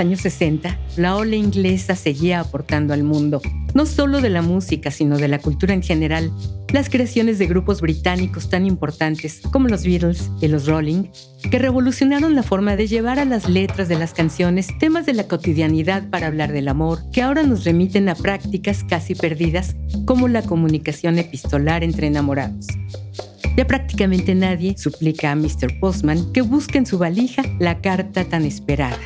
años 60, la ola inglesa seguía aportando al mundo, no solo de la música, sino de la cultura en general, las creaciones de grupos británicos tan importantes como los Beatles y los Rolling, que revolucionaron la forma de llevar a las letras de las canciones temas de la cotidianidad para hablar del amor, que ahora nos remiten a prácticas casi perdidas como la comunicación epistolar entre enamorados. Ya prácticamente nadie suplica a Mr. Postman que busque en su valija la carta tan esperada.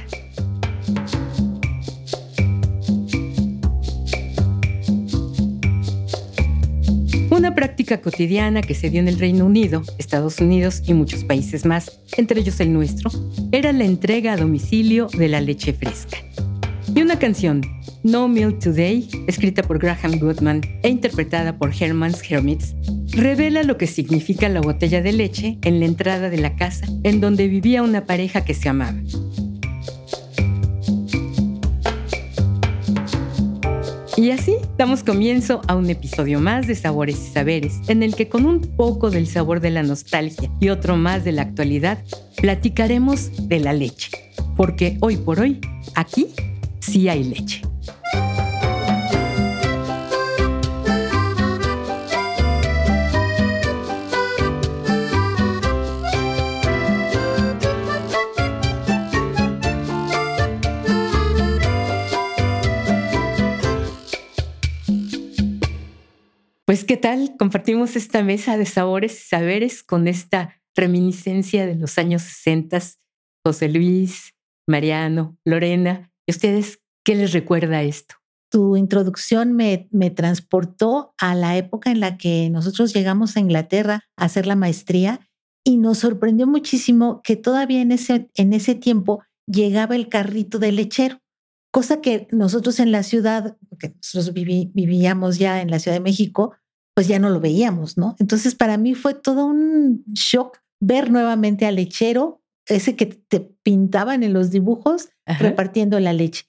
Una práctica cotidiana que se dio en el Reino Unido, Estados Unidos y muchos países más, entre ellos el nuestro, era la entrega a domicilio de la leche fresca. Y una canción, No Milk Today, escrita por Graham Goodman e interpretada por Herman's Hermits, revela lo que significa la botella de leche en la entrada de la casa en donde vivía una pareja que se amaba. Y así damos comienzo a un episodio más de Sabores y Saberes, en el que con un poco del sabor de la nostalgia y otro más de la actualidad, platicaremos de la leche. Porque hoy por hoy, aquí sí hay leche. Pues, ¿qué tal? Compartimos esta mesa de sabores y saberes con esta reminiscencia de los años 60. José Luis, Mariano, Lorena. ¿Y ustedes qué les recuerda esto? Tu introducción me, me transportó a la época en la que nosotros llegamos a Inglaterra a hacer la maestría y nos sorprendió muchísimo que todavía en ese, en ese tiempo llegaba el carrito de lechero, cosa que nosotros en la ciudad, porque nosotros vivíamos ya en la Ciudad de México, pues ya no lo veíamos, ¿no? Entonces para mí fue todo un shock ver nuevamente al lechero, ese que te pintaban en los dibujos, repartiendo la leche.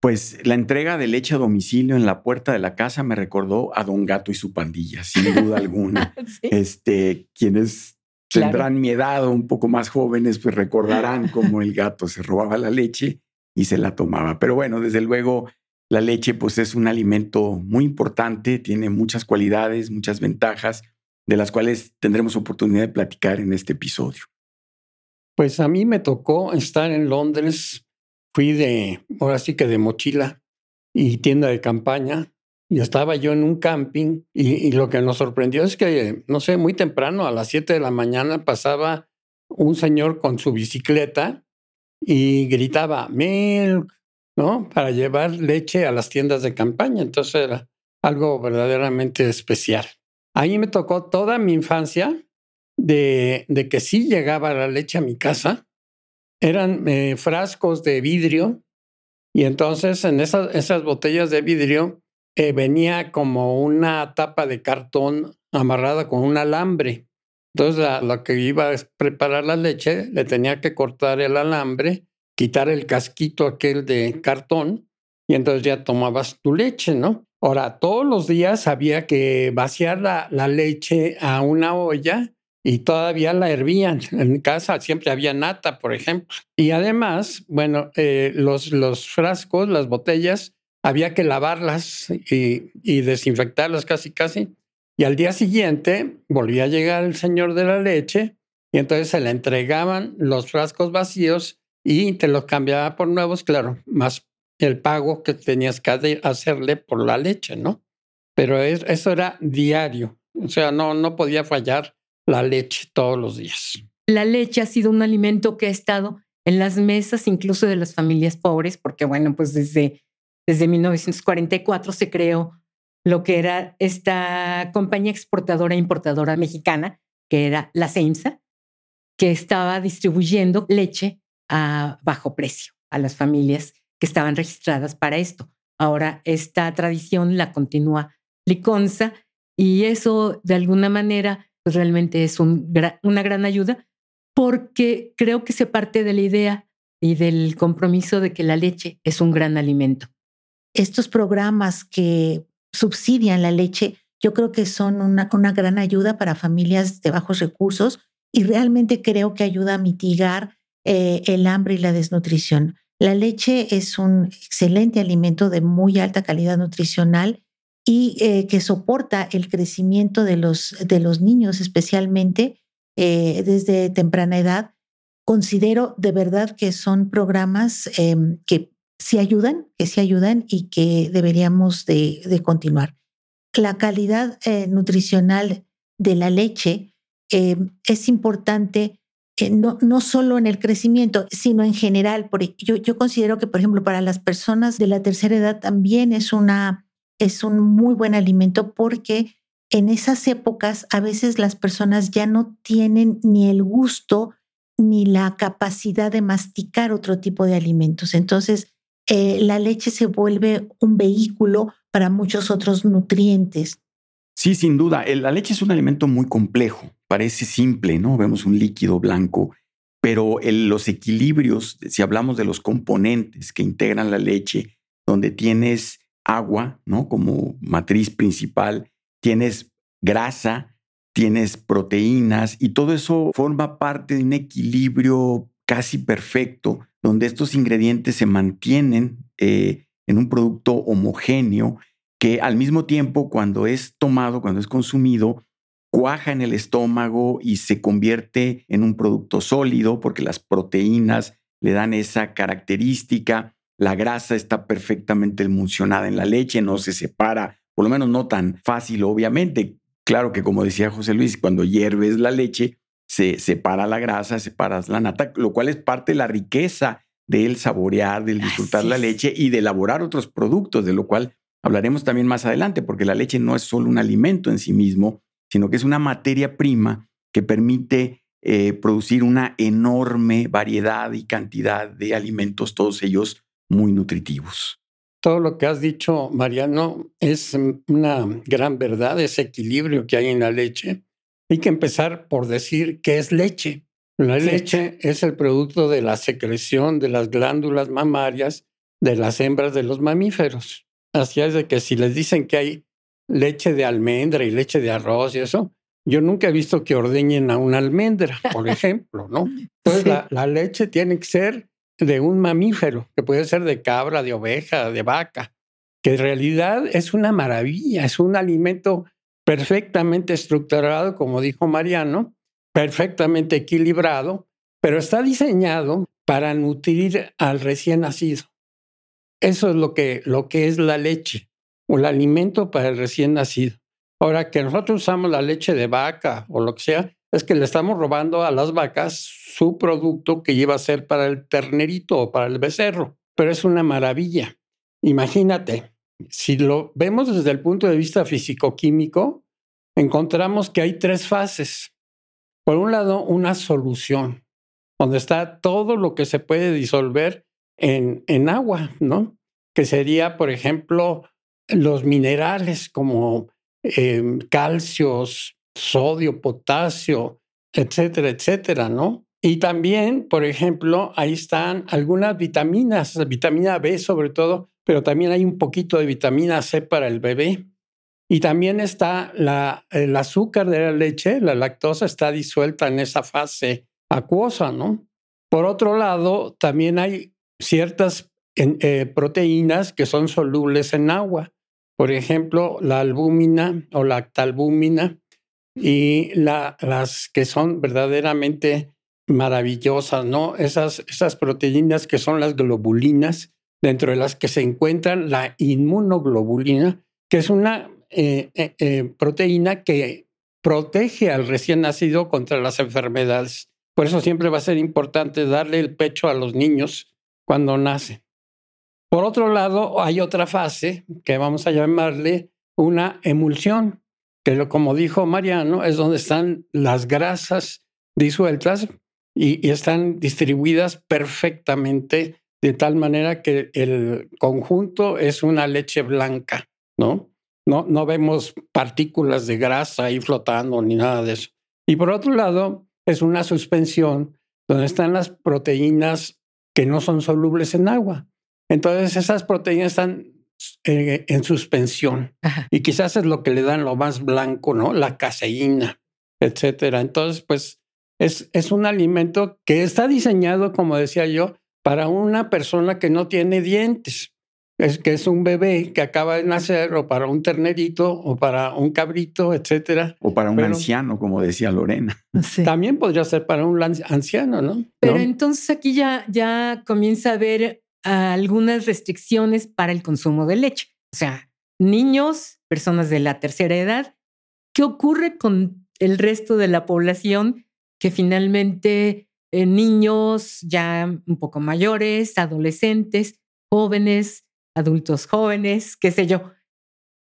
Pues la entrega de leche a domicilio en la puerta de la casa me recordó a Don Gato y su pandilla, sin duda alguna. Este, quienes tendrán mi edad o un poco más jóvenes, pues recordarán cómo el gato se robaba la leche y se la tomaba. Pero bueno, desde luego la leche pues es un alimento muy importante, tiene muchas cualidades, muchas ventajas, de las cuales tendremos oportunidad de platicar en este episodio. Pues a mí me tocó estar en Londres, fui de, ahora sí que de mochila y tienda de campaña, y estaba yo en un camping y, lo que nos sorprendió es que, no sé, muy temprano, a las 7 de la mañana, pasaba un señor con su bicicleta y gritaba, milk, ¿no? Para llevar leche a las tiendas de campaña. Entonces era algo verdaderamente especial. Ahí me tocó toda mi infancia de, que sí llegaba la leche a mi casa. Eran eh, frascos de vidrio y entonces en esas, esas botellas de vidrio eh, venía como una tapa de cartón amarrada con un alambre. Entonces, a la que iba a preparar la leche, le tenía que cortar el alambre quitar el casquito aquel de cartón y entonces ya tomabas tu leche, ¿no? Ahora, todos los días había que vaciar la, leche a una olla y todavía la hervían. En casa siempre había nata, por ejemplo. Y además, bueno, eh, los, los frascos, las botellas, había que lavarlas y, y, desinfectarlas casi, casi. Y al día siguiente volvía a llegar el señor de la leche y entonces se le entregaban los frascos vacíos y te los cambiaba por nuevos, claro, más el pago que tenías que hacerle por la leche, ¿no? Pero eso era diario, o sea, no, no podía fallar la leche todos los días. La leche ha sido un alimento que ha estado en las mesas incluso de las familias pobres, porque bueno, pues desde, desde 1944 se creó lo que era esta compañía exportadora e importadora mexicana, que era la CEMSA, que estaba distribuyendo leche a bajo precio a las familias que estaban registradas para esto. Ahora esta tradición la continúa Liconza y eso de alguna manera pues realmente es una gran ayuda porque creo que se parte de la idea y del compromiso de que la leche es un gran alimento. Estos programas que subsidian la leche, yo creo que son una, gran ayuda para familias de bajos recursos y realmente creo que ayuda a mitigar eh, el hambre y la desnutrición. La leche es un excelente alimento de muy alta calidad nutricional y eh, que soporta el crecimiento de los, de los niños, especialmente eh, desde temprana edad. Considero de verdad que son programas em, que sí ayudan, que sí ayudan y que deberíamos de, de continuar. La calidad eh, nutricional de la leche em, es importante no, no solo en el crecimiento, sino en general. Yo, yo considero que, por ejemplo, para las personas de la tercera edad también es, una, es un muy buen alimento porque en esas épocas a veces las personas ya no tienen ni el gusto ni la capacidad de masticar otro tipo de alimentos. Entonces, eh, la leche se vuelve un vehículo para muchos otros nutrientes. Sí, sin duda. La leche es un alimento muy complejo. Parece simple, ¿no? Vemos un líquido blanco, pero los equilibrios, si hablamos de los componentes que integran la leche, donde tienes agua, ¿no? Como matriz principal, tienes grasa, tienes proteínas y todo eso forma parte de un equilibrio casi perfecto, donde estos ingredientes se mantienen eh, en un producto homogéneo que al mismo tiempo cuando es tomado, cuando es consumido, cuaja en el estómago y se convierte en un producto sólido porque las proteínas le dan esa característica. La grasa está perfectamente emulsionada en la leche, no se separa, por lo menos no tan fácil, obviamente. Claro que como decía José Luis, cuando hierves la leche, se separa la grasa, separas la nata, lo cual es parte de la riqueza del saborear, del disfrutar la leche y de elaborar otros productos, de lo cual Hablaremos también más adelante, porque la leche no es solo un alimento en sí mismo, sino que es una materia prima que permite eh, producir una enorme variedad y cantidad de alimentos, todos ellos muy nutritivos. Todo lo que has dicho, Mariano, es una gran verdad, ese equilibrio que hay en la leche. Hay que empezar por decir qué es leche. La leche es el producto de la secreción de las glándulas mamarias de las hembras de los mamíferos. Así es de que si les dicen que hay leche de almendra y leche de arroz y eso, yo nunca he visto que ordeñen a una almendra, por ejemplo, ¿no? Entonces la, la, leche tiene que ser de un mamífero, que puede ser de cabra, de oveja, de vaca, que en realidad es una maravilla, es un alimento perfectamente estructurado, como dijo Mariano, perfectamente equilibrado, pero está diseñado para nutrir al recién nacido. Eso es lo que, lo que es la leche o el alimento para el recién nacido. Ahora que nosotros usamos la leche de vaca o lo que sea, es que le estamos robando a las vacas su producto que lleva a ser para el ternerito o para el becerro. Pero es una maravilla. Imagínate, si lo vemos desde el punto de vista físico-químico, encontramos que hay tres fases. Por un lado, una solución, donde está todo lo que se puede disolver en, en agua, ¿no? Que sería, por ejemplo, los minerales como eh, calcios, sodio, potasio, etcétera, etcétera, ¿no? Y también, por ejemplo, ahí están algunas vitaminas, vitamina B sobre todo, pero también hay un poquito de vitamina C para el bebé. Y también está la, el azúcar de la leche, la lactosa está disuelta en esa fase acuosa, ¿no? Por otro lado, también hay ciertas eh, proteínas que son solubles en agua. Por ejemplo, la albúmina o la actalbúmina y las que son verdaderamente maravillosas, ¿no? Esas, esas proteínas que son las globulinas, dentro de las que se encuentran la inmunoglobulina, que es una eh, eh, proteína que protege al recién nacido contra las enfermedades. Por eso siempre va a ser importante darle el pecho a los niños cuando nace. Por otro lado, hay otra fase que vamos a llamarle una emulsión, que como dijo Mariano, es donde están las grasas disueltas y, están distribuidas perfectamente de tal manera que el conjunto es una leche blanca, ¿no? No, no vemos partículas de grasa ahí flotando ni nada de eso. Y por otro lado, es una suspensión donde están las proteínas que no son solubles en agua. Entonces esas proteínas están eh, en suspensión y quizás es lo que le dan lo más blanco, ¿no? La caseína, etcétera. Entonces, pues es, es un alimento que está diseñado, como decía yo, para una persona que no tiene dientes, es que es un bebé que acaba de nacer, o para un ternerito, o para un cabrito, etcétera. O para un anciano, como decía Lorena. También podría ser para un anciano, ¿no? Pero entonces aquí ya, ya comienza a haber algunas restricciones para el consumo de leche. O sea, niños, personas de la tercera edad. ¿Qué ocurre con el resto de la población que finalmente eh, niños ya un poco mayores, adolescentes, jóvenes, adultos jóvenes, qué sé yo?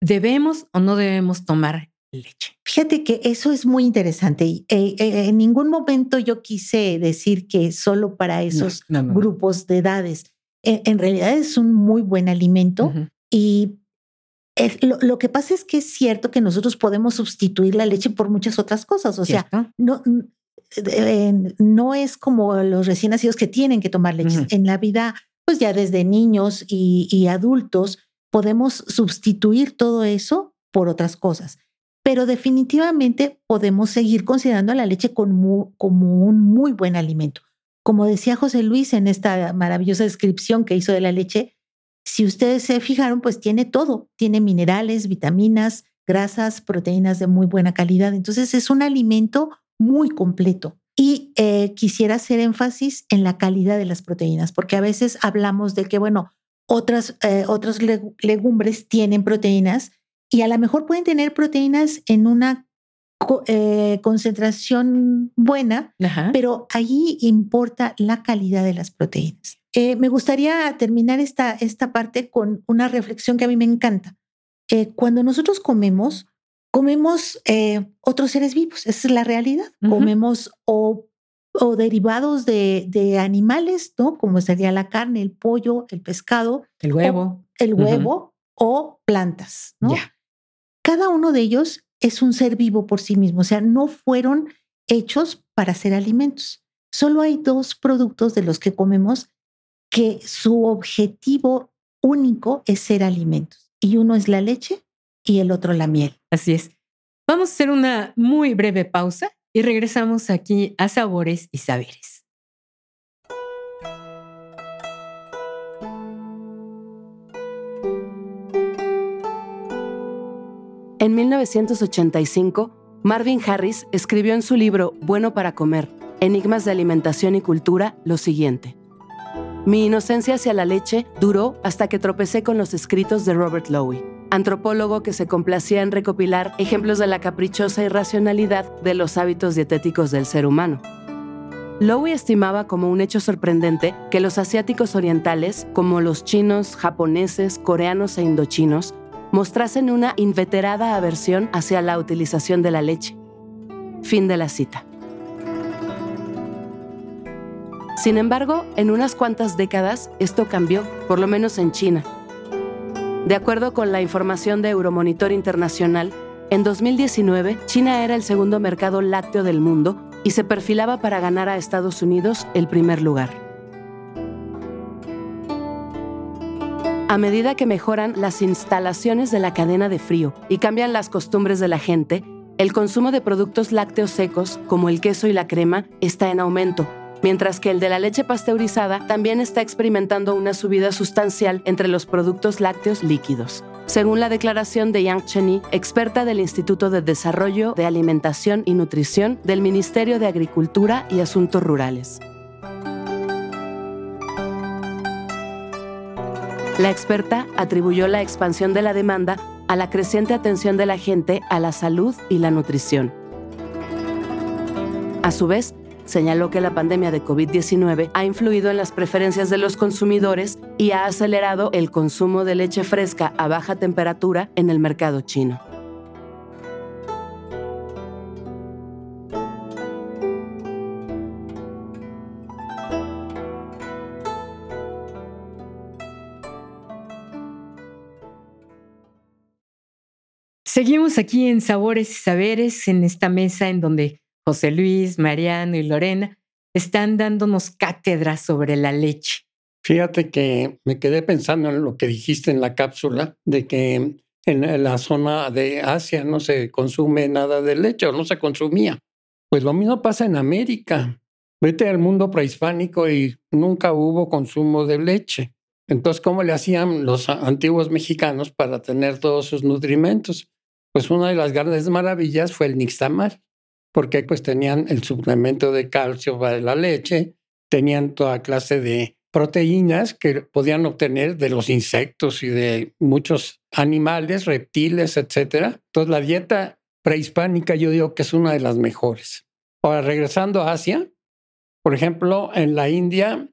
¿Debemos o no debemos tomar leche? Fíjate que eso es muy interesante. Eh, eh, en ningún momento yo quise decir que solo para esos grupos de edades. En, realidad es un muy buen alimento y lo, que pasa es que es cierto que nosotros podemos sustituir la leche por muchas otras cosas. O sea, no, no es como los recién nacidos que tienen que tomar leche. En la vida, pues ya desde niños y, adultos, podemos sustituir todo eso por otras cosas. Pero definitivamente podemos seguir considerando la leche como, como un muy buen alimento. Como decía José Luis en esta maravillosa descripción que hizo de la leche, si ustedes se fijaron, pues tiene todo, tiene minerales, vitaminas, grasas, proteínas de muy buena calidad. Entonces es un alimento muy completo. Y eh, quisiera hacer énfasis en la calidad de las proteínas, porque a veces hablamos de que, bueno, otras, eh, otras legumbres tienen proteínas y a lo mejor pueden tener proteínas en una eh, concentración buena, pero ahí importa la calidad de las proteínas. Eh, me gustaría terminar esta, esta parte con una reflexión que a mí me encanta. Eh, cuando nosotros comemos, comemos otros seres vivos, esa es la realidad. Comemos o, o derivados de, de, animales, ¿no? Como sería la carne, el pollo, el pescado. El huevo. el huevo o plantas, ¿no? Cada uno de ellos es un ser vivo por sí mismo, o sea, no fueron hechos para ser alimentos. Solo hay dos productos de los que comemos que su objetivo único es ser alimentos. Y uno es la leche y el otro la miel. Así es. Vamos a hacer una muy breve pausa y regresamos aquí a Sabores y Saberes. En 1985, Marvin Harris escribió en su libro Bueno para Comer, Enigmas de Alimentación y Cultura, lo siguiente. Mi inocencia hacia la leche duró hasta que tropecé con los escritos de Robert Lowe, antropólogo que se complacía en recopilar ejemplos de la caprichosa irracionalidad de los hábitos dietéticos del ser humano. Lowe estimaba como un hecho sorprendente que los asiáticos orientales, como los chinos, japoneses, coreanos e indochinos, mostrasen una inveterada aversión hacia la utilización de la leche. Fin de la cita. Sin embargo, en unas cuantas décadas esto cambió, por lo menos en China. De acuerdo con la información de Euromonitor Internacional, en 2019 China era el segundo mercado lácteo del mundo y se perfilaba para ganar a Estados Unidos el primer lugar. A medida que mejoran las instalaciones de la cadena de frío y cambian las costumbres de la gente, el consumo de productos lácteos secos, como el queso y la crema, está en aumento, mientras que el de la leche pasteurizada también está experimentando una subida sustancial entre los productos lácteos líquidos. Según la declaración de Yang Chenyi, experta del Instituto de Desarrollo de Alimentación y Nutrición del Ministerio de Agricultura y Asuntos Rurales. La experta atribuyó la expansión de la demanda a la creciente atención de la gente a la salud y la nutrición. A su vez, señaló que la pandemia de COVID-19 ha influido en las preferencias de los consumidores y ha acelerado el consumo de leche fresca a baja temperatura en el mercado chino. Seguimos aquí en Sabores y Saberes, en esta mesa en donde José Luis, Mariano y Lorena están dándonos cátedra sobre la leche. Fíjate que me quedé pensando en lo que dijiste en la cápsula, de que en la zona de Asia no se consume nada de leche o no se consumía. Pues lo mismo pasa en América. vete al mundo prehispánico y nunca hubo consumo de leche. Entonces, ¿cómo le hacían los antiguos mexicanos para tener todos sus nutrimentos? Pues una de las grandes maravillas fue el nixtamal, porque pues tenían el suplemento de calcio para la leche, tenían toda clase de proteínas que podían obtener de los insectos y de muchos animales, reptiles, etc. Entonces la dieta prehispánica yo digo que es una de las mejores. Ahora, regresando a Asia, por ejemplo, en la India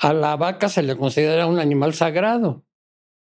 a la vaca se le considera un animal sagrado.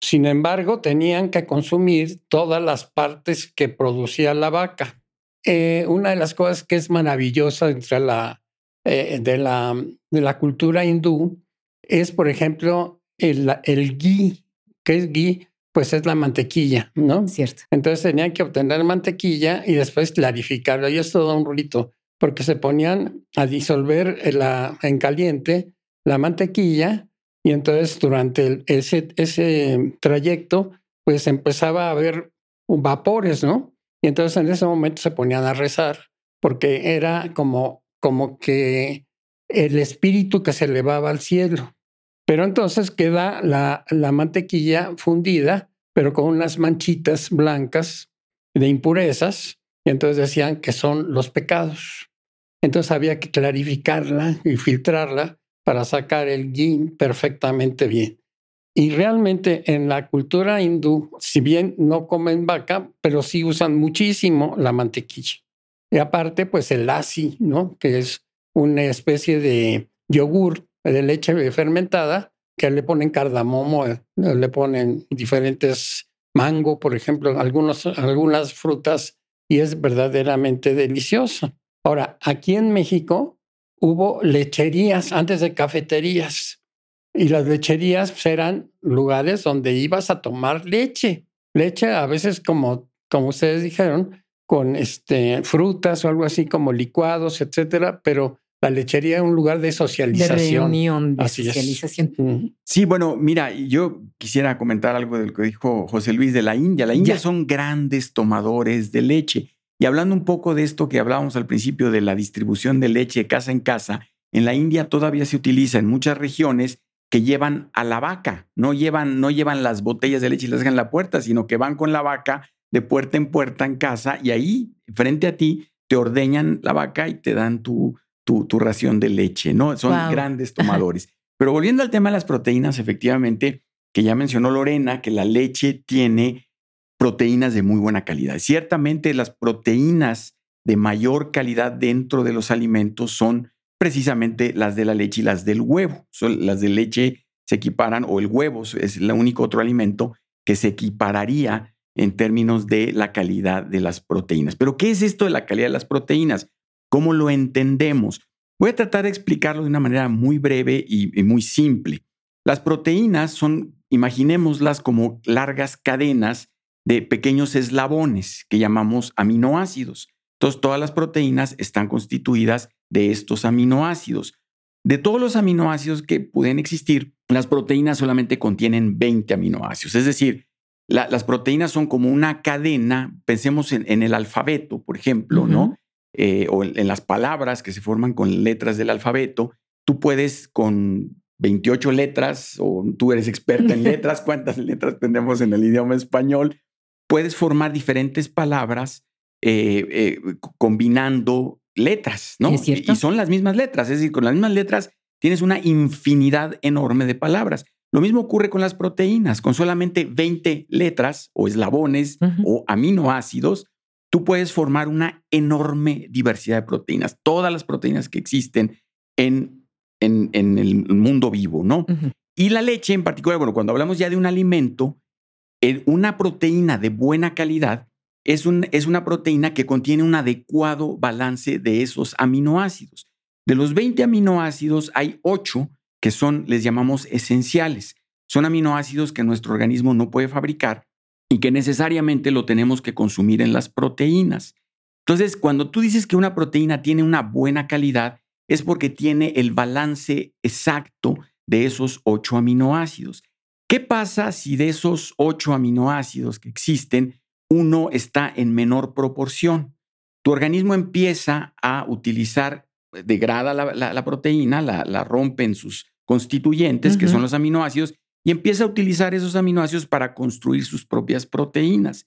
Sin embargo, tenían que consumir todas las partes que producía la vaca. Eh, una de las cosas que es maravillosa entre la, eh, de, la, de la cultura hindú es, por ejemplo, el, el ghee. ¿Qué es ghee? Pues es la mantequilla, ¿no? Cierto. Entonces tenían que obtener mantequilla y después clarificarla. Y es todo un rito, porque se ponían a disolver la, en caliente la mantequilla y entonces durante ese, ese trayecto pues empezaba a haber vapores, ¿no? Y entonces en ese momento se ponían a rezar porque era como, como que el espíritu que se elevaba al cielo. Pero entonces queda la, la mantequilla fundida, pero con unas manchitas blancas de impurezas, y entonces decían que son los pecados. Entonces había que clarificarla y filtrarla para sacar el yin perfectamente bien. Y realmente en la cultura hindú, si bien no comen vaca, pero sí usan muchísimo la mantequilla. Y aparte, pues el lassi, ¿no? Que es una especie de yogur de leche fermentada que le ponen cardamomo, eh, le ponen diferentes mango, por ejemplo, algunos, algunas frutas y es verdaderamente delicioso. Ahora, aquí en México hubo lecherías antes de cafeterías. Y las lecherías pues, eran lugares donde ibas a tomar leche. Leche a veces como, como ustedes dijeron, con este, frutas o algo así como licuados, etcétera, pero la lechería es un lugar de socialización. De reunión, de socialización. Sí, bueno, mira, yo quisiera comentar algo de lo que dijo José Luis de la India. La India son grandes tomadores de leche. Y hablando un poco de esto que hablábamos al principio de la distribución de leche casa en casa, en la India todavía se utiliza en muchas regiones que llevan a la vaca, no llevan, no llevan las botellas de leche y las dejan en la puerta, sino que van con la vaca de puerta en puerta en casa y ahí, frente a ti, te ordeñan la vaca y te dan tu, tu, tu ración de leche, ¿no? Son grandes tomadores. Pero volviendo al tema de las proteínas, efectivamente, que ya mencionó Lorena, que la leche tiene proteínas de muy buena calidad. Ciertamente las proteínas de mayor calidad dentro de los alimentos son precisamente las de la leche y las del huevo. las de leche se equiparan, o el huevo es el único otro alimento que se equipararía en términos de la calidad de las proteínas. Pero, ¿qué es esto de la calidad de las proteínas? ¿Cómo lo entendemos? Voy a tratar de explicarlo de una manera muy breve y, y muy simple. Las proteínas son, imaginémoslas como largas cadenas de pequeños eslabones que llamamos aminoácidos. Entonces, todas las proteínas están constituidas de estos aminoácidos. De todos los aminoácidos que pueden existir, las proteínas solamente contienen 20 aminoácidos. Es decir, las proteínas son como una cadena, pensemos en, el alfabeto, por ejemplo, ¿no? Eh, o en, las palabras que se forman con letras del alfabeto. Tú puedes con 28 letras, o tú eres experta en letras, ¿cuántas letras tenemos en el idioma español? puedes formar diferentes palabras eh, eh, combinando letras, ¿no? Y son las mismas letras, es decir, con las mismas letras tienes una infinidad enorme de palabras. Lo mismo ocurre con las proteínas, con solamente 20 letras o eslabones o aminoácidos, tú puedes formar una enorme diversidad de proteínas, todas las proteínas que existen en, en, el mundo vivo, ¿no? Y la leche en particular, bueno, cuando hablamos ya de un alimento, una proteína de buena calidad es, es una proteína que contiene un adecuado balance de esos aminoácidos. De los 20 aminoácidos hay 8 que son, les llamamos esenciales. Son aminoácidos que nuestro organismo no puede fabricar y que necesariamente lo tenemos que consumir en las proteínas. Entonces, cuando tú dices que una proteína tiene una buena calidad, es porque tiene el balance exacto de esos ocho aminoácidos. ¿Qué pasa si de esos ocho aminoácidos que existen, uno está en menor proporción? Tu organismo empieza a utilizar degrada la, proteína, la, la rompe en sus constituyentes, que son los aminoácidos, y empieza a utilizar esos aminoácidos para construir sus propias proteínas.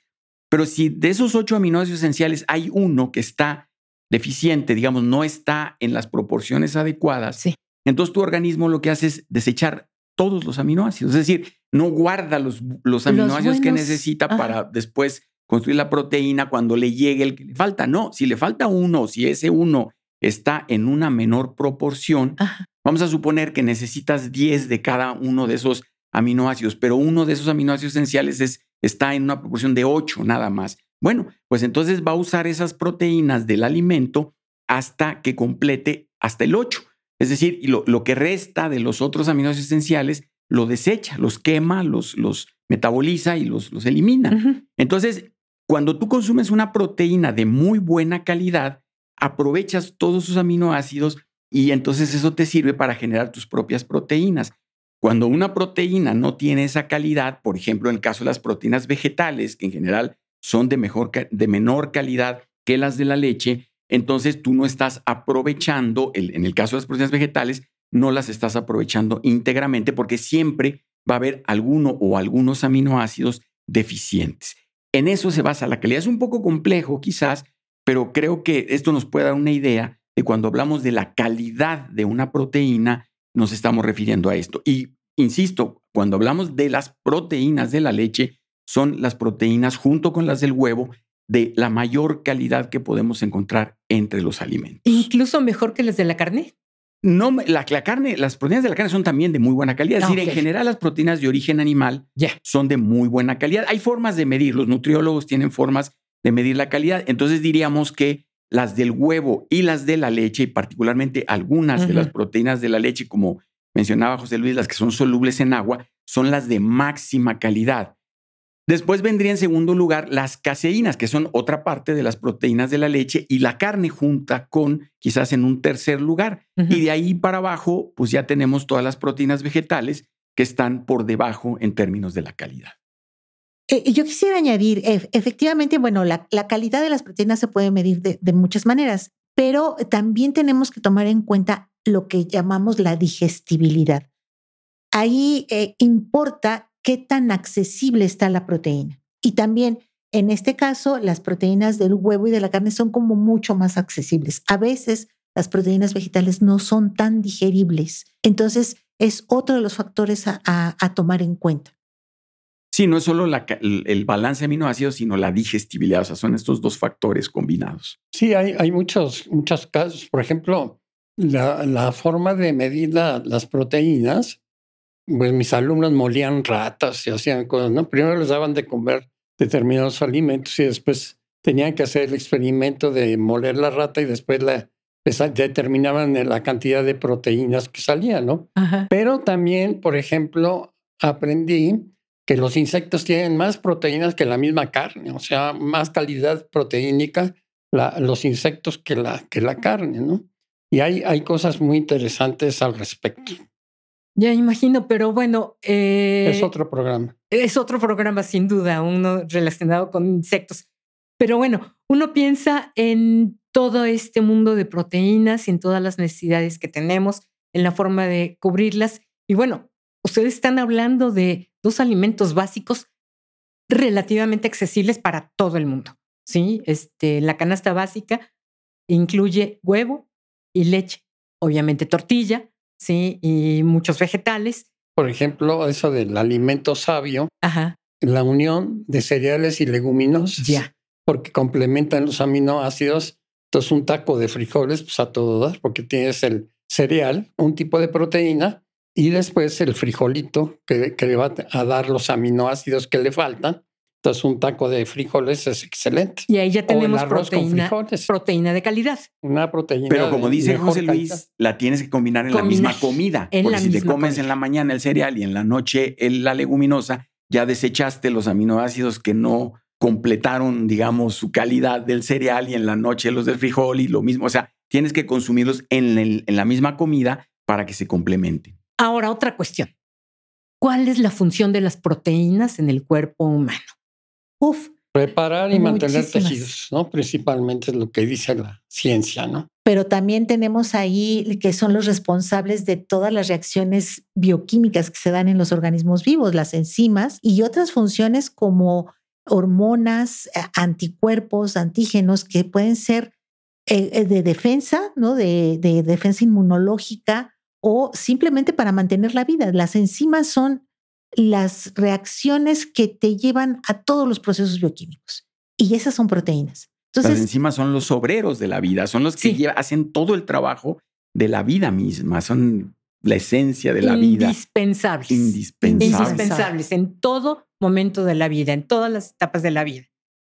Pero si de esos ocho aminoácidos esenciales hay uno que está deficiente, digamos, no está en las proporciones adecuadas, entonces tu organismo lo que hace es desechar todos los aminoácidos, es decir, no guarda los, los aminoácidos que necesita para después construir la proteína cuando le llegue el que le falta. No, si le falta uno, si ese uno está en una menor proporción, vamos a suponer que necesitas 10 de cada uno de esos aminoácidos, pero uno de esos aminoácidos esenciales es, está en una proporción de 8 nada más. Bueno, pues entonces va a usar esas proteínas del alimento hasta que complete hasta el 8. Es decir, lo, lo que resta de los otros aminoácidos esenciales lo desecha, los quema, los, los metaboliza y los, los elimina. Entonces, cuando tú consumes una proteína de muy buena calidad, aprovechas todos sus aminoácidos y entonces eso te sirve para generar tus propias proteínas. Cuando una proteína no tiene esa calidad, por ejemplo, en el caso de las proteínas vegetales, que en general son de, mejor, de menor calidad que las de la leche, entonces tú no estás aprovechando, en el caso de las proteínas vegetales, no las estás aprovechando íntegramente porque siempre va a haber alguno o algunos aminoácidos deficientes. En eso se basa la calidad. Es un poco complejo quizás, pero creo que esto nos puede dar una idea de cuando hablamos de la calidad de una proteína, nos estamos refiriendo a esto. Y insisto, cuando hablamos de las proteínas de la leche, son las proteínas junto con las del huevo de la mayor calidad que podemos encontrar entre los alimentos. Incluso mejor que las de la carne. No, la, carne, las proteínas de la carne son también de muy buena calidad. Es decir, en general las proteínas de origen animal son de muy buena calidad. Hay formas de medir, los nutriólogos tienen formas de medir la calidad. Entonces diríamos que las del huevo y las de la leche, y particularmente algunas de las proteínas de la leche, como mencionaba José Luis, las que son solubles en agua, son las de máxima calidad. Después vendría en segundo lugar las caseínas, que son otra parte de las proteínas de la leche, y la carne junta con quizás en un tercer lugar. Y de ahí para abajo, pues ya tenemos todas las proteínas vegetales que están por debajo en términos de la calidad. Eh, yo quisiera añadir, efectivamente, bueno, la, calidad de las proteínas se puede medir de, muchas maneras, pero también tenemos que tomar en cuenta lo que llamamos la digestibilidad. Ahí eh, importa qué tan accesible está la proteína. Y también, en este caso, las proteínas del huevo y de la carne son como mucho más accesibles. A veces las proteínas vegetales no son tan digeribles. Entonces, es otro de los factores a tomar en cuenta. Sí, no es solo el, balance de aminoácidos, sino la digestibilidad. O sea, son estos dos factores combinados. Sí, hay, hay muchos, muchos casos. Por ejemplo, la, forma de medir las proteínas, pues mis alumnos molían ratas y hacían cosas, ¿no? Primero les daban de comer determinados alimentos y después tenían que hacer el experimento de moler la rata y después la, determinaban la cantidad de proteínas que salían, ¿no? Pero también, por ejemplo, aprendí que los insectos tienen más proteínas que la misma carne, o sea, más calidad proteínica los insectos que la, que la carne, ¿no? Y hay, hay cosas muy interesantes al respecto. Ya imagino, pero bueno. Eh, es otro programa. Es otro programa, sin duda, uno relacionado con insectos. Pero bueno, uno piensa en todo este mundo de proteínas y en todas las necesidades que tenemos, en la forma de cubrirlas. Y bueno, ustedes están hablando de dos alimentos básicos relativamente accesibles para todo el mundo. ¿sí? Este, la canasta básica incluye huevo y leche, obviamente tortilla, ¿sí? y muchos vegetales. Por ejemplo, eso del alimento sabio, la unión de cereales y leguminosas, ya. porque complementan los aminoácidos. Entonces, un taco de frijoles, pues a todo dar, porque tienes el cereal, un tipo de proteína, y después el frijolito que, le va a dar los aminoácidos que le faltan. Entonces un taco de frijoles es excelente. Y ahí ya tenemos proteína, proteína de calidad. Una proteína. Pero como dice José Luis, la tienes que combinar en la misma comida. porque si te comes en la mañana el cereal y en la noche la leguminosa, ya desechaste los aminoácidos que no completaron, digamos, su calidad del cereal y en la noche los del frijol y lo mismo. O sea, tienes que consumirlos en, en la misma comida para que se complementen. Ahora, otra cuestión. ¿Cuál es la función de las proteínas en el cuerpo humano? Uf, Reparar y mantener tejidos, ¿no? Principalmente es lo que dice la ciencia, ¿no? Pero también tenemos ahí que son los responsables de todas las reacciones bioquímicas que se dan en los organismos vivos, las enzimas y otras funciones como hormonas, eh, anticuerpos, antígenos que pueden ser eh, eh, de defensa, ¿no? De, de defensa inmunológica o simplemente para mantener la vida. Las enzimas son las reacciones que te llevan a todos los procesos bioquímicos. Y esas son proteínas. Entonces, las enzimas son los obreros de la vida, son los que hacen todo el trabajo de la vida misma, son la esencia de la vida. Indispensables. Indispensables. Indispensables en todo momento de la vida, en todas las etapas de la vida.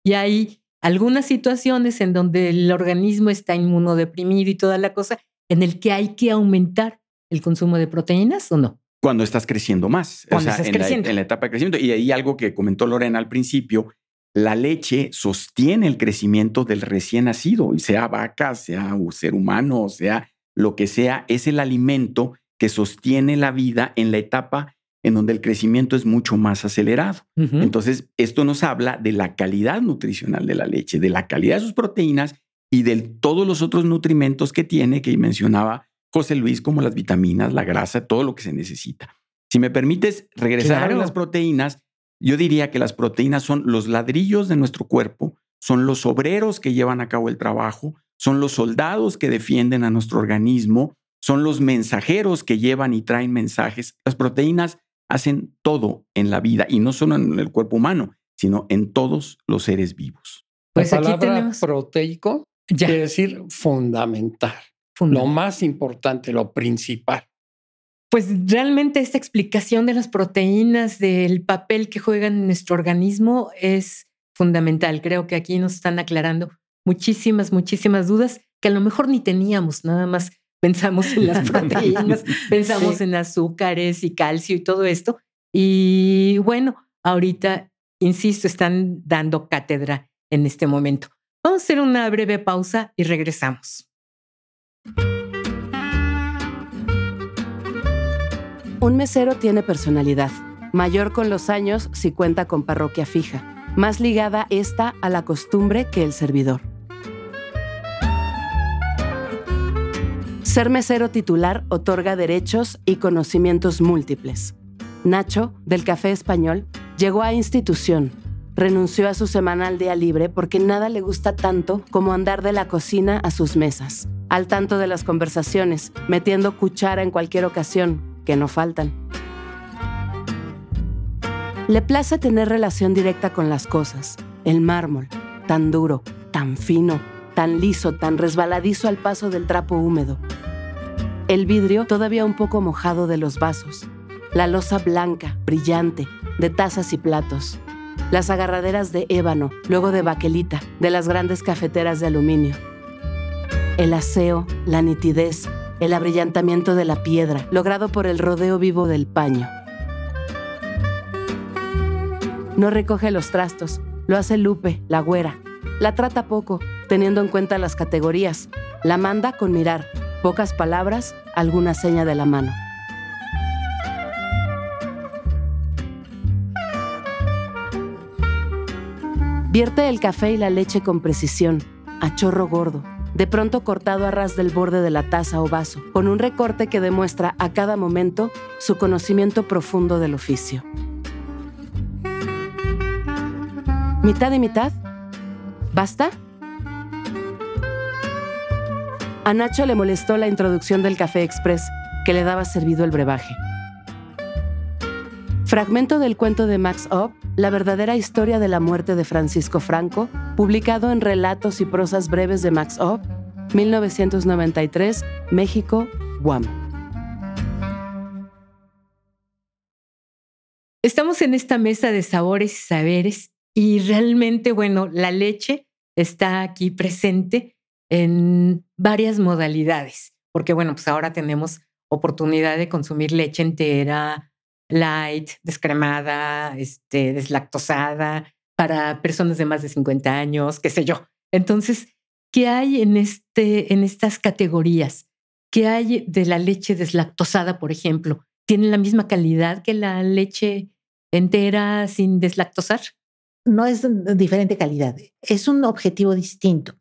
Y hay algunas situaciones en donde el organismo está inmunodeprimido y toda la cosa, en el que hay que aumentar el consumo de proteínas o no cuando estás creciendo más. o sea, en, La, en, La, etapa de crecimiento. Y ahí algo que comentó Lorena al principio, la leche sostiene el crecimiento del recién nacido, sea vaca, sea un ser humano, sea lo que sea, es el alimento que sostiene la vida en la etapa en donde el crecimiento es mucho más acelerado. Entonces, esto nos habla de la calidad nutricional de la leche, de la calidad de sus proteínas y de todos los otros nutrimentos que tiene, que mencionaba José Luis, como las vitaminas, la grasa, todo lo que se necesita. Si me permites regresar a las proteínas, yo diría que las proteínas son los ladrillos de nuestro cuerpo, son los obreros que llevan a cabo el trabajo, son los soldados que defienden a nuestro organismo, son los mensajeros que llevan y traen mensajes. Las proteínas hacen todo en la vida y no solo en el cuerpo humano, sino en todos los seres vivos. Pues la palabra proteico quiere decir fundamental lo más importante, lo principal. Pues realmente esta explicación de las proteínas, del papel que juegan en nuestro organismo es fundamental. Creo que aquí nos están aclarando muchísimas, muchísimas dudas que a lo mejor ni teníamos, nada más pensamos en las proteínas, pensamos en azúcares y calcio y todo esto. Y bueno, ahorita, insisto, están dando cátedra en este momento. Vamos a hacer una breve pausa y regresamos. Un mesero tiene personalidad, mayor con los años si cuenta con parroquia fija, más ligada esta a la costumbre que el servidor. Ser mesero titular otorga derechos y conocimientos múltiples. Nacho, del Café Español, llegó a institución renunció a su semanal día libre porque nada le gusta tanto como andar de la cocina a sus mesas, al tanto de las conversaciones, metiendo cuchara en cualquier ocasión, que no faltan. Le place tener relación directa con las cosas, el mármol, tan duro, tan fino, tan liso, tan resbaladizo al paso del trapo húmedo. El vidrio todavía un poco mojado de los vasos, la losa blanca, brillante, de tazas y platos, las agarraderas de ébano, luego de baquelita, de las grandes cafeteras de aluminio. El aseo, la nitidez, el abrillantamiento de la piedra, logrado por el rodeo vivo del paño. No recoge los trastos, lo hace Lupe, la güera. La trata poco, teniendo en cuenta las categorías. La manda con mirar, pocas palabras, alguna seña de la mano. Vierte el café y la leche con precisión, a chorro gordo, de pronto cortado a ras del borde de la taza o vaso, con un recorte que demuestra a cada momento su conocimiento profundo del oficio. ¿Mitad y mitad? ¿Basta? A Nacho le molestó la introducción del café express que le daba servido el brebaje. Fragmento del cuento de Max Opp la verdadera historia de la muerte de Francisco Franco, publicado en Relatos y Prosas Breves de Max Opp, 1993, México, Guam. Estamos en esta mesa de sabores y saberes y realmente, bueno, la leche está aquí presente en varias modalidades, porque bueno, pues ahora tenemos oportunidad de consumir leche entera, light, descremada, este, deslactosada, para personas de más de 50 años, qué sé yo. Entonces, ¿qué hay en, este, en estas categorías? ¿Qué hay de la leche deslactosada, por ejemplo? ¿Tiene la misma calidad que la leche entera sin deslactosar? no es diferente calidad, es un objetivo distinto.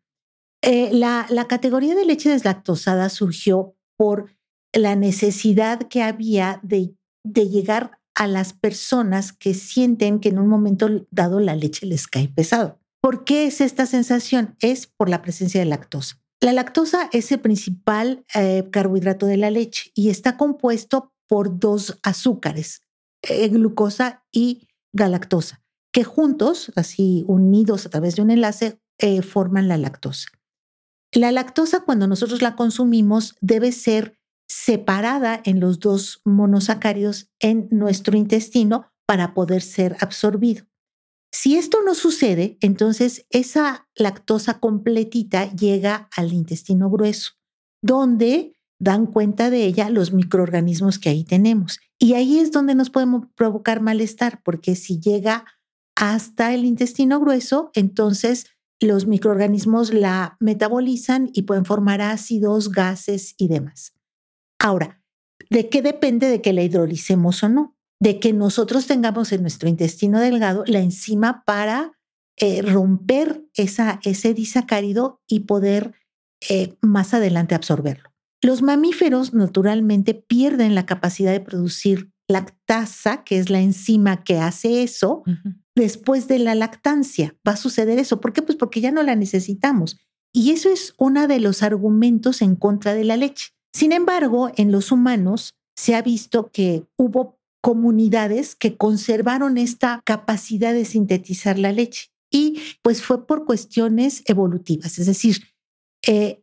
Eh, la categoría de leche deslactosada surgió por la necesidad que había de, de llegar a las personas que sienten que en un momento dado la leche les cae pesado. ¿Por qué es esta sensación? Es por la presencia de lactosa. La lactosa es el principal eh, carbohidrato de la leche y está compuesto por dos azúcares, eh, glucosa y galactosa, que juntos, así unidos a través de un enlace, eh, forman la lactosa. La lactosa, cuando nosotros la consumimos, debe ser separada en los dos monosacáridos en nuestro intestino para poder ser absorbido. Si esto no sucede, entonces esa lactosa completita llega al intestino grueso, donde dan cuenta de ella los microorganismos que ahí tenemos. Y ahí es donde nos podemos provocar malestar, porque si llega hasta el intestino grueso, entonces los microorganismos la metabolizan y pueden formar ácidos, gases y demás. Ahora, ¿de qué depende de que la hidrolicemos o no? De que nosotros tengamos en nuestro intestino delgado la enzima para eh, romper esa, ese disacárido y poder eh, más adelante absorberlo. Los mamíferos naturalmente pierden la capacidad de producir lactasa, que es la enzima que hace eso, después de la lactancia. Va a suceder eso. ¿Por qué? Pues porque ya no la necesitamos. Y eso es uno de los argumentos en contra de la leche. Sin embargo, en los humanos se ha visto que hubo comunidades que conservaron esta capacidad de sintetizar la leche. Y pues fue por cuestiones evolutivas, es decir, eh,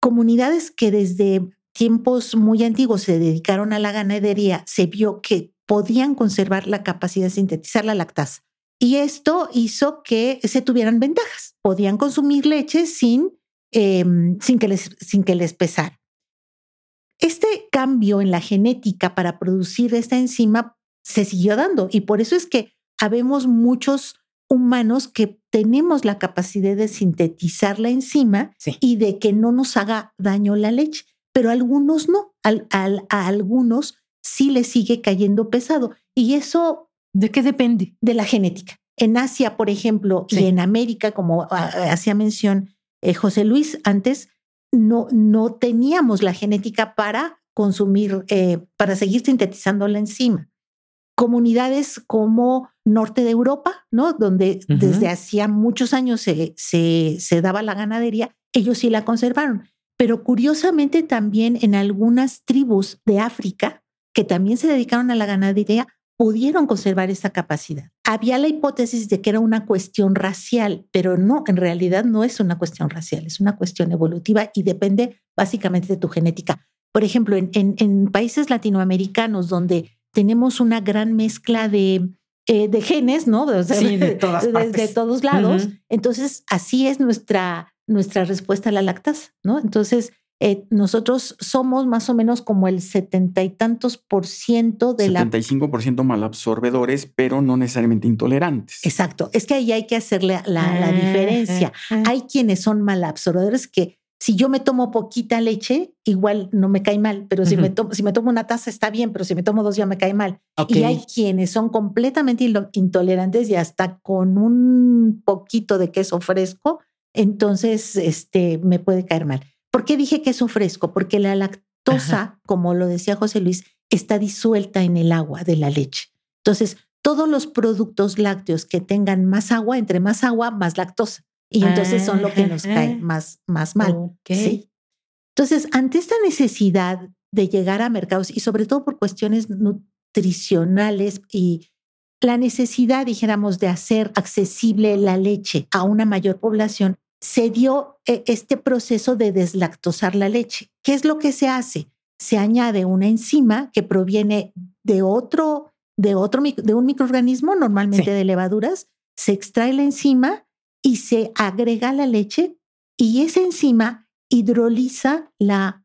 comunidades que desde tiempos muy antiguos se dedicaron a la ganadería, se vio que podían conservar la capacidad de sintetizar la lactasa. Y esto hizo que se tuvieran ventajas. Podían consumir leche sin, em, sin, que, les, sin que les pesara. Este cambio en la genética para producir esta enzima se siguió dando y por eso es que habemos muchos humanos que tenemos la capacidad de sintetizar la enzima y de que no nos haga daño la leche, pero algunos no, a algunos sí les sigue cayendo pesado. Y eso... ¿De qué depende? De la genética. En Asia, por ejemplo, y en América, como hacía mención eh, José Luis antes, no, no teníamos la genética para consumir, eh, para seguir sintetizando la enzima comunidades como norte de Europa, ¿no? Donde desde hacía muchos años se, se, se daba la ganadería, ellos sí la conservaron. Pero curiosamente también en algunas tribus de África, que también se dedicaron a la ganadería, pudieron conservar esa capacidad. Había la hipótesis de que era una cuestión racial, pero no, en realidad no es una cuestión racial, es una cuestión evolutiva y depende básicamente de tu genética. Por ejemplo, en, en, en países latinoamericanos donde tenemos una gran mezcla de, eh, de genes, ¿no? sí, de, todas de, todos lados. Entonces, así es nuestra, nuestra respuesta a la lactasa, ¿no? Entonces, eh, nosotros somos más o menos como el setenta y tantos por ciento de 75 por ciento malabsorbedores, pero no necesariamente intolerantes. Exacto. Es que ahí hay que hacerle la, la diferencia. Hay quienes son malabsorbedores que si yo me tomo poquita leche, igual no me cae mal, pero si, me tomo, si me tomo una taza está bien, pero si me tomo dos ya me cae mal. Y hay quienes son completamente intolerantes y hasta con un poquito de queso fresco, entonces este, me puede caer mal. ¿Por qué dije queso fresco? Porque la lactosa, como lo decía José Luis, está disuelta en el agua de la leche. Entonces, todos los productos lácteos que tengan más agua, entre más agua, más lactosa. Y entonces son lo que nos cae más, más mal. ¿sí? Entonces, ante esta necesidad de llegar a mercados y sobre todo por cuestiones nutricionales y la necesidad, dijéramos, de hacer accesible la leche a una mayor población, se dio eh, este proceso de deslactosar la leche. ¿Qué es lo que se hace? Se añade una enzima que proviene de otro, de otro, de un microorganismo, normalmente de levaduras, se extrae la enzima y se agrega la leche y esa enzima hidroliza la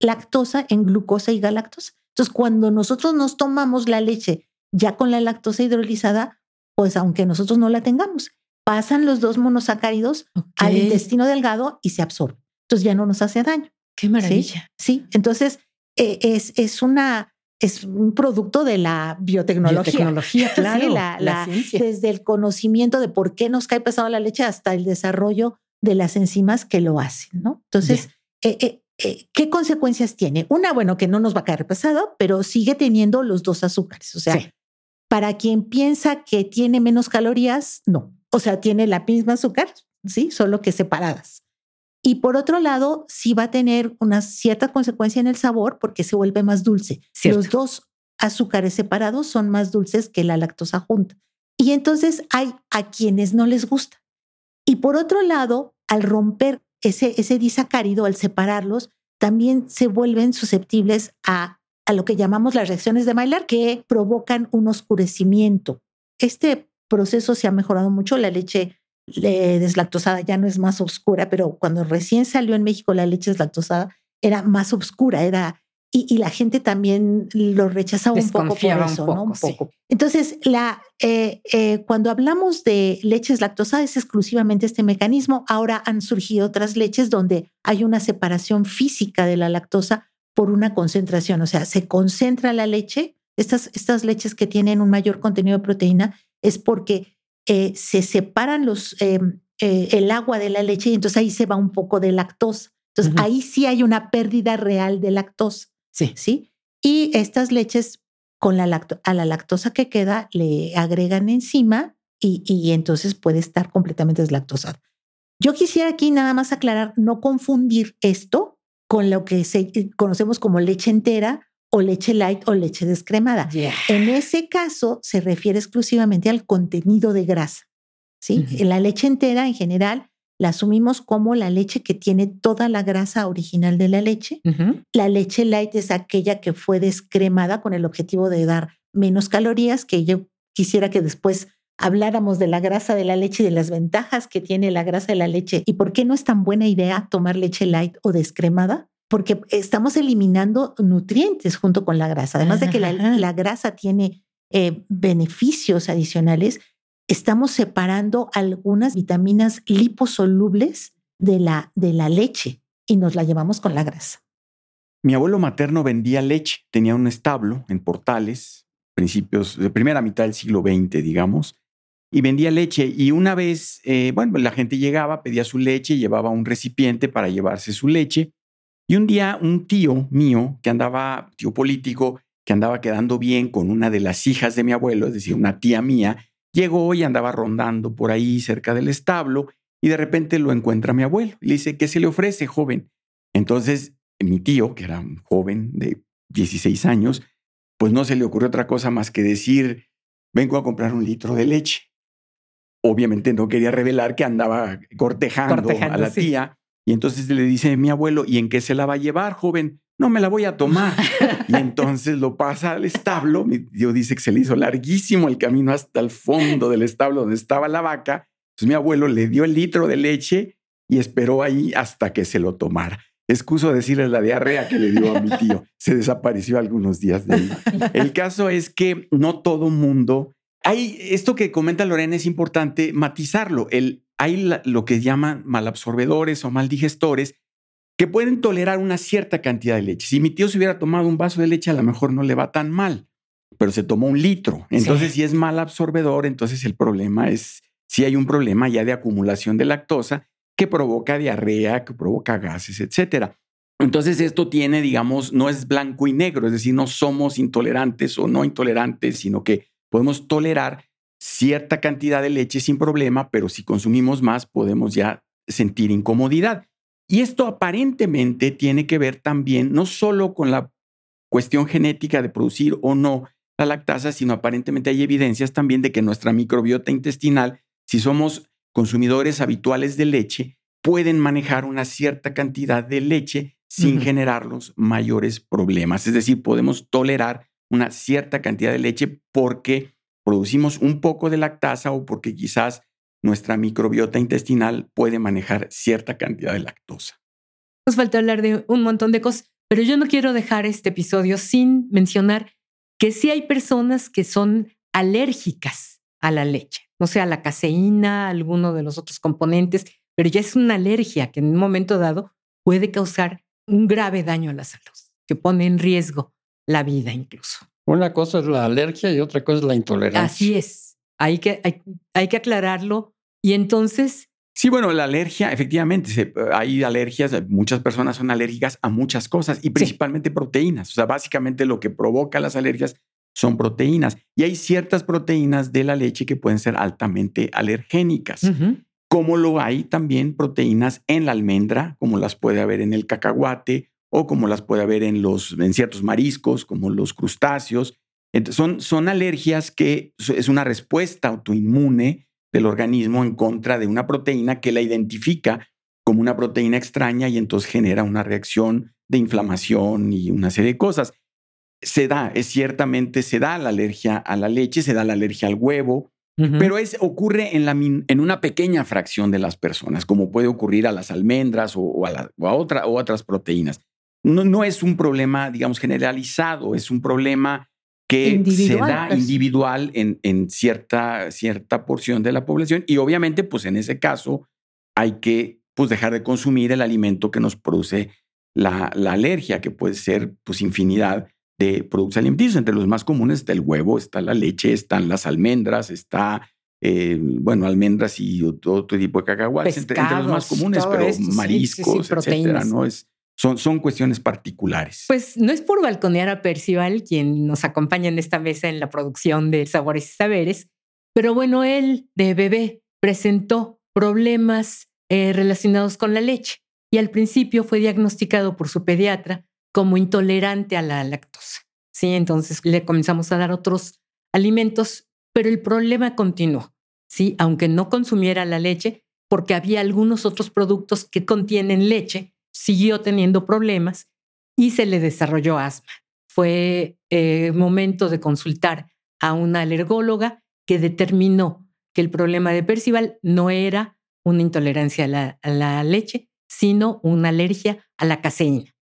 lactosa en glucosa y galactosa. Entonces, cuando nosotros nos tomamos la leche ya con la lactosa hidrolizada, pues aunque nosotros no la tengamos, pasan los dos monosacáridos al intestino delgado y se absorbe. Entonces ya no nos hace daño. Qué maravilla. Sí, entonces eh, es, es una es un producto de la biotecnología. claro. la, desde el conocimiento de por qué nos cae pesado la leche hasta el desarrollo de las enzimas que lo hacen, ¿no? Entonces, eh, eh, eh, ¿qué consecuencias tiene? Una, bueno, que no nos va a caer pesado, pero sigue teniendo los dos azúcares. O sea, para quien piensa que tiene menos calorías, no. O sea, tiene la misma azúcar, sí, solo que separadas. Y por otro lado, sí va a tener una cierta consecuencia en el sabor porque se vuelve más dulce. Los dos azúcares separados son más dulces que la lactosa junta. Y entonces hay a quienes no les gusta. Y por otro lado, al romper ese, ese disacárido, al separarlos, también se vuelven susceptibles a, a lo que llamamos las reacciones de Maillard, que provocan un oscurecimiento. Este proceso se ha mejorado mucho. La leche deslactosada ya no es más oscura, pero cuando recién salió en México la leche deslactosada era más oscura, era y, la gente también lo rechazaba un poco por eso, ¿no? Un poco. Entonces, la, eh, eh, cuando hablamos de leches lactosadas es exclusivamente este mecanismo. Ahora han surgido otras leches donde hay una separación física de la lactosa por una concentración, o sea, se concentra la leche. Estas, estas leches que tienen un mayor contenido de proteína es porque eh, se separan los, el agua de la leche y entonces ahí se va un poco de lactosa. Entonces, ahí sí hay una pérdida real de lactosa. Sí. ¿Sí? Y estas leches con la a la lactosa que queda le agregan enzima y, y entonces puede estar completamente deslactosada. Yo quisiera aquí nada más aclarar, no confundir esto con lo que eh, conocemos como leche entera o leche light o leche descremada. En ese caso se refiere exclusivamente al contenido de grasa. ¿sí? La leche entera en general la asumimos como la leche que tiene toda la grasa original de la leche. La leche light es aquella que fue descremada con el objetivo de dar menos calorías, que yo quisiera que después habláramos de la grasa de la leche y de las ventajas que tiene la grasa de la leche y por qué no es tan buena idea tomar leche light o descremada, porque estamos eliminando nutrientes junto con la grasa. Además de que la, grasa tiene eh, beneficios adicionales, estamos separando algunas vitaminas liposolubles de la, de la leche y nos la llevamos con la grasa. Mi abuelo materno vendía leche, tenía un establo en Portales, principios de primera mitad del siglo XX, digamos, y vendía leche. Y una vez, eh, bueno, la gente llegaba, pedía su leche, llevaba un recipiente para llevarse su leche. Y un día un tío mío, que andaba, tío político, que andaba quedando bien con una de las hijas de mi abuelo, es decir, una tía mía, Llegó y andaba rondando por ahí cerca del establo y de repente lo encuentra mi abuelo. Le dice, ¿qué se le ofrece, joven? Entonces, mi tío, que era un joven de 16 años, pues no se le ocurrió otra cosa más que decir, vengo a comprar un litro de leche. Obviamente no quería revelar que andaba cortejando, a la tía. Y entonces le dice mi abuelo, ¿y en qué se la va a llevar, joven? no me la voy a tomar. y entonces lo pasa al establo. Mi tío dice que se le hizo larguísimo el camino hasta el fondo del establo donde estaba la vaca. Entonces mi abuelo le dio el litro de leche y esperó ahí hasta que se lo tomara. Excuso decirle la diarrea que le dio a mi tío. Se desapareció algunos días de ahí. El caso es que no todo mundo. Hay esto que comenta Lorena es importante matizarlo. El, hay lo que llaman malabsorbedores o maldigestores que pueden tolerar una cierta cantidad de leche. Si mi tío se hubiera tomado un vaso de leche, a lo mejor no le va tan mal, pero se tomó un litro. Entonces, si es mal absorbedor, entonces el problema es, si hay un problema ya de acumulación de lactosa que provoca diarrea, que provoca gases, etcétera. Entonces, esto tiene, digamos, no es blanco y negro, es decir, no somos intolerantes o no intolerantes, sino que podemos tolerar cierta cantidad de leche sin problema, pero si consumimos más podemos ya sentir incomodidad. Y esto aparentemente tiene que ver también no solo con la cuestión genética de producir o no la lactasa, sino aparentemente hay evidencias también de que nuestra microbiota intestinal, si somos consumidores habituales de leche, pueden manejar una cierta cantidad de leche sin generar los mayores problemas. Es decir, podemos tolerar una cierta cantidad de leche porque producimos un poco de lactasa o porque quizás nuestra microbiota intestinal puede manejar cierta cantidad de lactosa. Nos falta hablar de un montón de cosas, pero yo no quiero dejar este episodio sin mencionar que sí hay personas que son alérgicas a la leche, no sea la caseína, alguno de los otros componentes, pero ya es una alergia que en un momento dado puede causar un grave daño a la salud, que pone en riesgo la vida incluso. Una cosa es la alergia y otra cosa es la intolerancia. Así es. Hay que, hay, que aclararlo. Y entonces... Sí, bueno, la alergia, efectivamente, hay alergias, muchas personas son alérgicas a muchas cosas y principalmente proteínas. O sea, básicamente lo que provoca las alergias son proteínas. Y hay ciertas proteínas de la leche que pueden ser altamente alergénicas como lo hay también proteínas en la almendra, como las puede haber en el cacahuate o como las puede haber en, los, en ciertos mariscos, como los crustáceos. Entonces, son, son alergias que es una respuesta autoinmune del organismo en contra de una proteína que la identifica como una proteína extraña y entonces genera una reacción de inflamación y una serie de cosas. Se da, es ciertamente se da la alergia a la leche, se da la alergia al huevo, pero es, ocurre en, la, en una pequeña fracción de las personas, como puede ocurrir a las almendras o, a, otra, o otras proteínas. No, no es un problema, digamos, generalizado, es un problema que se da pues. individual en, en, cierta, cierta porción de la población y obviamente, pues en ese caso, hay que pues, dejar de consumir el alimento que nos produce la, la alergia, que puede ser pues infinidad de productos alimenticios. Entre los más comunes está el huevo, está la leche, están las almendras, está, eh, bueno, almendras y otro, tipo de cacahuates, entre, los más comunes, pero mariscos, etcétera, ¿no? Es, son, son cuestiones particulares. Pues no es por balconear a Percival, quien nos acompaña en esta mesa en la producción de Sabores y Saberes, pero bueno, él de bebé presentó problemas eh, relacionados con la leche y al principio fue diagnosticado por su pediatra como intolerante a la lactosa. ¿sí? Entonces le comenzamos a dar otros alimentos, pero el problema continuó. ¿sí? Aunque no consumiera la leche, porque había algunos otros productos que contienen leche, siguió teniendo problemas y se le desarrolló asma. Fue eh, momento de consultar a una alergóloga que determinó que el problema de Percival no era una intolerancia a la, a la leche, sino una alergia a la caseína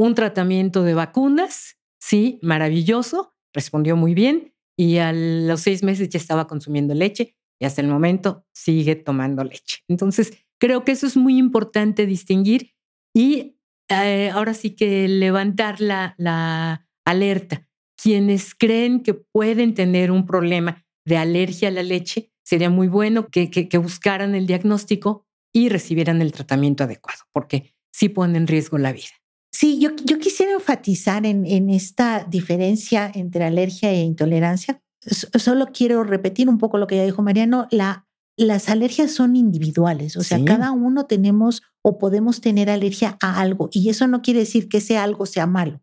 un tratamiento de vacunas, sí, maravilloso, respondió muy bien y a los seis meses ya estaba consumiendo leche y hasta el momento sigue tomando leche. Entonces, creo que eso es muy importante distinguir y eh, ahora sí que levantar la, la alerta. Quienes creen que pueden tener un problema de alergia a la leche, sería muy bueno que, que, buscaran el diagnóstico y recibieran el tratamiento adecuado, porque sí pone en riesgo la vida. Sí, yo, yo quisiera enfatizar en, en, esta diferencia entre alergia e intolerancia. Solo quiero repetir un poco lo que ya dijo Mariano. La, las alergias son individuales, o sea, cada uno tenemos o podemos tener alergia a algo y eso no quiere decir que ese algo sea malo.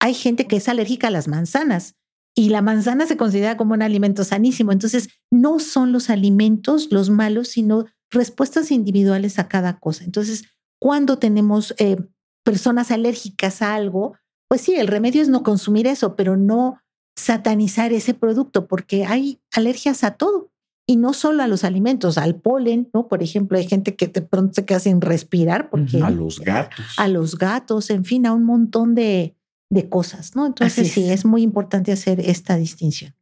Hay gente que es alérgica a las manzanas y la manzana se considera como un alimento sanísimo. Entonces, no son los alimentos los malos, sino respuestas individuales a cada cosa. Entonces, cuando tenemos eh, personas alérgicas a algo, pues sí, el remedio es no consumir eso, pero no satanizar ese producto, porque hay alergias a todo. Y no solo a los alimentos, al polen, ¿no? Por ejemplo, hay gente que de pronto se queda sin respirar porque... A los gatos. A los gatos, en fin, a un montón de, de cosas, ¿no? Entonces sí, es muy importante hacer esta distinción.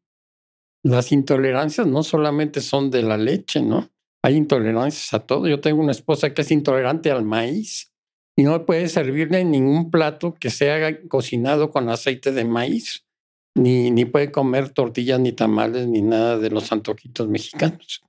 Las intolerancias no solamente son de la leche, ¿no? Hay intolerancias a todo. Yo tengo una esposa que es intolerante al maíz y no puede servirle ningún plato que sea cocinado con aceite de maíz, ni, ni puede comer tortillas, ni tamales, ni nada de los antojitos mexicanos.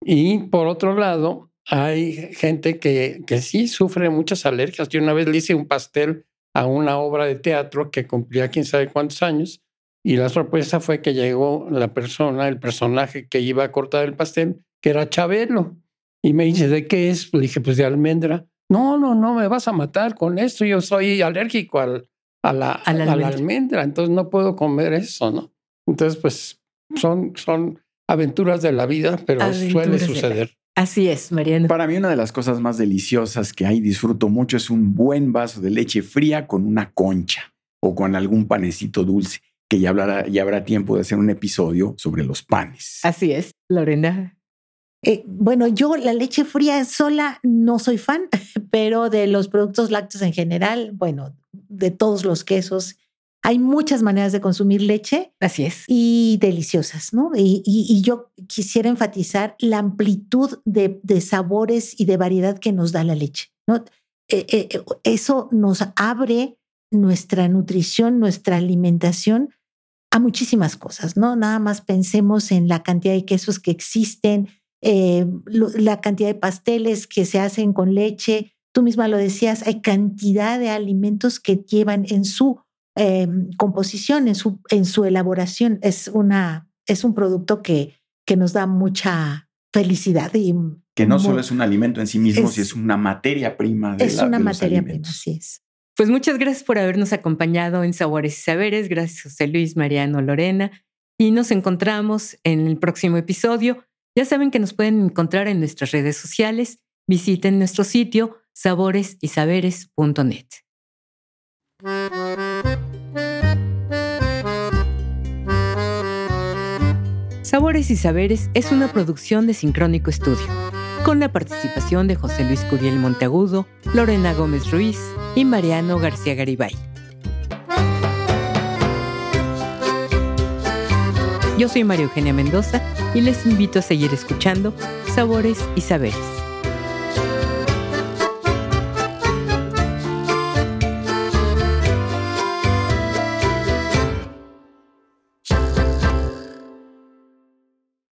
Y por otro lado, hay gente que, que sí sufre muchas alergias. Yo una vez le hice un pastel a una obra de teatro que cumplía quién sabe cuántos años, y la sorpresa fue que llegó la persona, el personaje que iba a cortar el pastel, que era Chabelo. Y me dice, ¿de qué es? Le dije, pues de almendra no, no, no, me vas a matar con esto, yo soy alérgico al, a, la, almendra. entonces no puedo comer eso, ¿no? Entonces, pues son, son aventuras de la vida, pero suele suceder. Así es, Mariano. Para mí una de las cosas más deliciosas que hay, disfruto mucho, es un buen vaso de leche fría con una concha o con algún panecito dulce, que ya, hablará, ya habrá tiempo de hacer un episodio sobre los panes. Así es, Lorena. Eh, bueno, yo la leche fría sola no soy fan, pero de los productos lácteos en general, bueno, de todos los quesos, hay muchas maneras de consumir leche. Así es. Y deliciosas, ¿no? Y, yo quisiera enfatizar la amplitud de, sabores y de variedad que nos da la leche, ¿no? Eh, eh, eso nos abre nuestra nutrición, nuestra alimentación a muchísimas cosas, ¿no? Nada más pensemos en la cantidad de quesos que existen, eh, la cantidad de pasteles que se hacen con leche. Tú misma lo decías, hay cantidad de alimentos que llevan en su em, composición, en su, en su elaboración. Es, una, es un producto que, que nos da mucha felicidad. Y que no solo es un alimento en sí mismo, sino es una materia prima. De es una materia prima, así es. Pues muchas gracias por habernos acompañado en Sabores y Saberes. Gracias, José Luis, Mariano, Lorena. Y nos encontramos en el próximo episodio. Ya saben que nos pueden encontrar en nuestras redes sociales. Visiten nuestro sitio saboresysaberes.net. Sabores y Saberes es una producción de Sincrónico Estudio con la participación de José Luis Curiel Monteagudo, Lorena Gómez Ruiz y Mariano García Garibay. Yo soy María Eugenia Mendoza y les invito a seguir escuchando Sabores y Saberes.